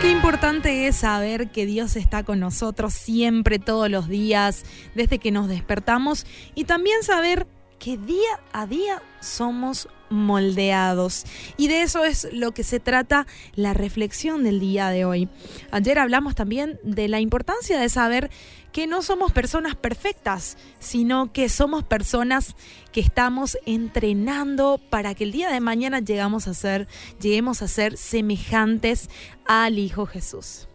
Qué importante es saber que Dios está con nosotros siempre, todos los días, desde que nos despertamos y también saber que día a día somos moldeados. Y de eso es lo que se trata la reflexión del día de hoy. Ayer hablamos también de la importancia de saber que no somos personas perfectas, sino que somos personas que estamos entrenando para que el día de mañana llegamos a ser, lleguemos a ser semejantes al Hijo Jesús.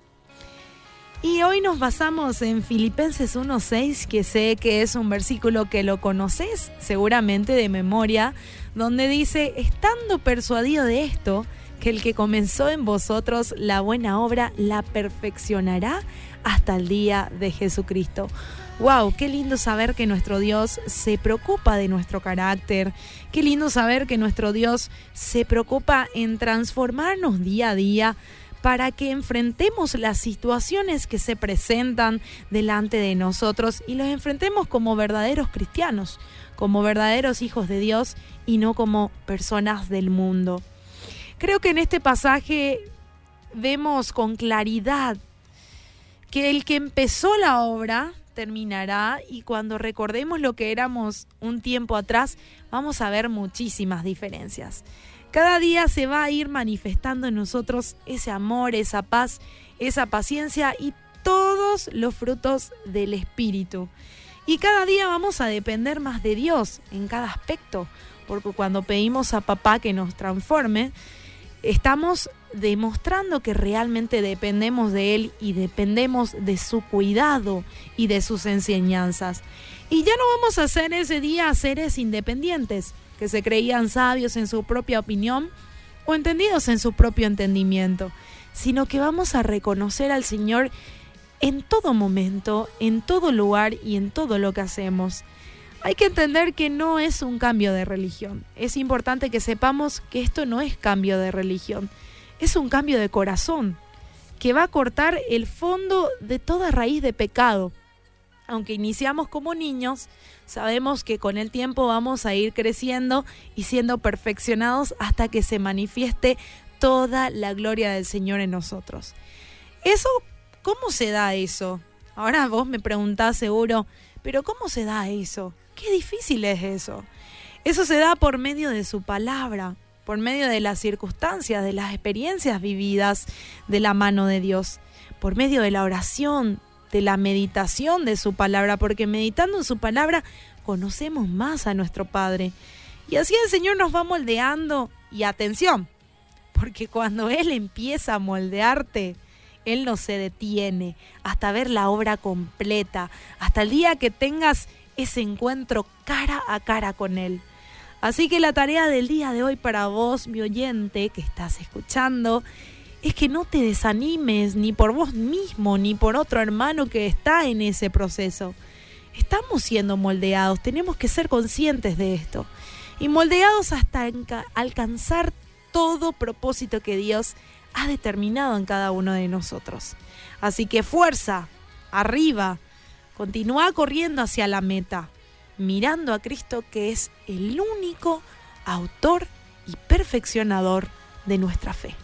Y hoy nos basamos en Filipenses 1.6, que sé que es un versículo que lo conoces seguramente de memoria, donde dice, estando persuadido de esto, que el que comenzó en vosotros la buena obra la perfeccionará hasta el día de Jesucristo. ¡Wow! Qué lindo saber que nuestro Dios se preocupa de nuestro carácter. Qué lindo saber que nuestro Dios se preocupa en transformarnos día a día para que enfrentemos las situaciones que se presentan delante de nosotros y los enfrentemos como verdaderos cristianos, como verdaderos hijos de Dios y no como personas del mundo. Creo que en este pasaje vemos con claridad que el que empezó la obra terminará y cuando recordemos lo que éramos un tiempo atrás, vamos a ver muchísimas diferencias. Cada día se va a ir manifestando en nosotros ese amor, esa paz, esa paciencia y todos los frutos del Espíritu. Y cada día vamos a depender más de Dios en cada aspecto, porque cuando pedimos a papá que nos transforme, estamos demostrando que realmente dependemos de Él y dependemos de su cuidado y de sus enseñanzas. Y ya no vamos a ser ese día seres independientes, que se creían sabios en su propia opinión o entendidos en su propio entendimiento, sino que vamos a reconocer al Señor en todo momento, en todo lugar y en todo lo que hacemos. Hay que entender que no es un cambio de religión. Es importante que sepamos que esto no es cambio de religión, es un cambio de corazón, que va a cortar el fondo de toda raíz de pecado aunque iniciamos como niños, sabemos que con el tiempo vamos a ir creciendo y siendo perfeccionados hasta que se manifieste toda la gloria del Señor en nosotros. Eso, ¿cómo se da eso? Ahora vos me preguntás seguro, pero ¿cómo se da eso? Qué difícil es eso. Eso se da por medio de su palabra, por medio de las circunstancias, de las experiencias vividas de la mano de Dios, por medio de la oración, de la meditación de su palabra, porque meditando en su palabra conocemos más a nuestro Padre. Y así el Señor nos va moldeando. Y atención, porque cuando Él empieza a moldearte, Él no se detiene hasta ver la obra completa, hasta el día que tengas ese encuentro cara a cara con Él. Así que la tarea del día de hoy para vos, mi oyente, que estás escuchando, es que no te desanimes ni por vos mismo, ni por otro hermano que está en ese proceso. Estamos siendo moldeados, tenemos que ser conscientes de esto. Y moldeados hasta alcanzar todo propósito que Dios ha determinado en cada uno de nosotros. Así que fuerza, arriba, continúa corriendo hacia la meta, mirando a Cristo que es el único autor y perfeccionador de nuestra fe.